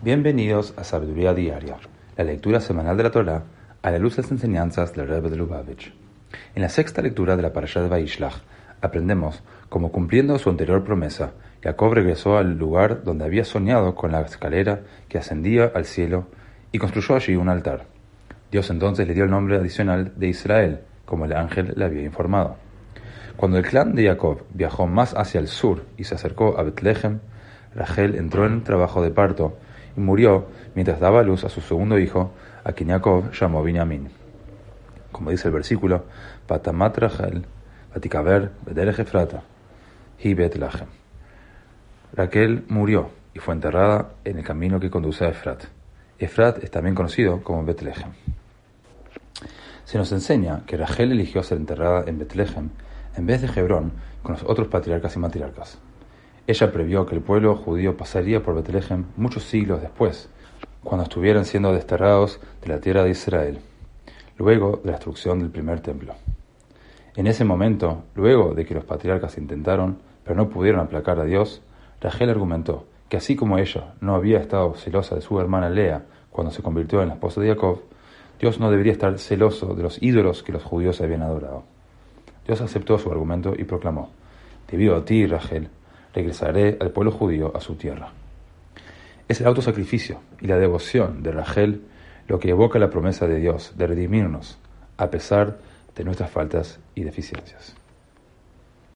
Bienvenidos a Sabiduría Diaria, la lectura semanal de la Torá a la luz de las enseñanzas del Rebbe de Lubavitch. En la sexta lectura de la Parashá de Vaishlach aprendemos cómo cumpliendo su anterior promesa, Jacob regresó al lugar donde había soñado con la escalera que ascendía al cielo y construyó allí un altar. Dios entonces le dio el nombre adicional de Israel, como el ángel le había informado. Cuando el clan de Jacob viajó más hacia el sur y se acercó a Betlehem, Rachel entró en trabajo de parto y murió mientras daba luz a su segundo hijo, a quien Jacob llamó Binyamin. Como dice el versículo, Patamat Rachel, Batikaber, Efrata, y Betlehem. Raquel murió y fue enterrada en el camino que conduce a Efrat. Efrat es también conocido como Betlehem. Se nos enseña que Rachel eligió ser enterrada en Betlehem en vez de Hebrón con los otros patriarcas y matriarcas. Ella previó que el pueblo judío pasaría por Betlehem muchos siglos después, cuando estuvieran siendo desterrados de la tierra de Israel, luego de la destrucción del primer templo. En ese momento, luego de que los patriarcas intentaron, pero no pudieron aplacar a Dios, Rachel argumentó que así como ella no había estado celosa de su hermana Lea cuando se convirtió en la esposa de Jacob, Dios no debería estar celoso de los ídolos que los judíos habían adorado. Dios aceptó su argumento y proclamó, debido a ti, Rachel, regresaré al pueblo judío a su tierra. Es el autosacrificio y la devoción de Rachel lo que evoca la promesa de Dios de redimirnos a pesar de nuestras faltas y deficiencias.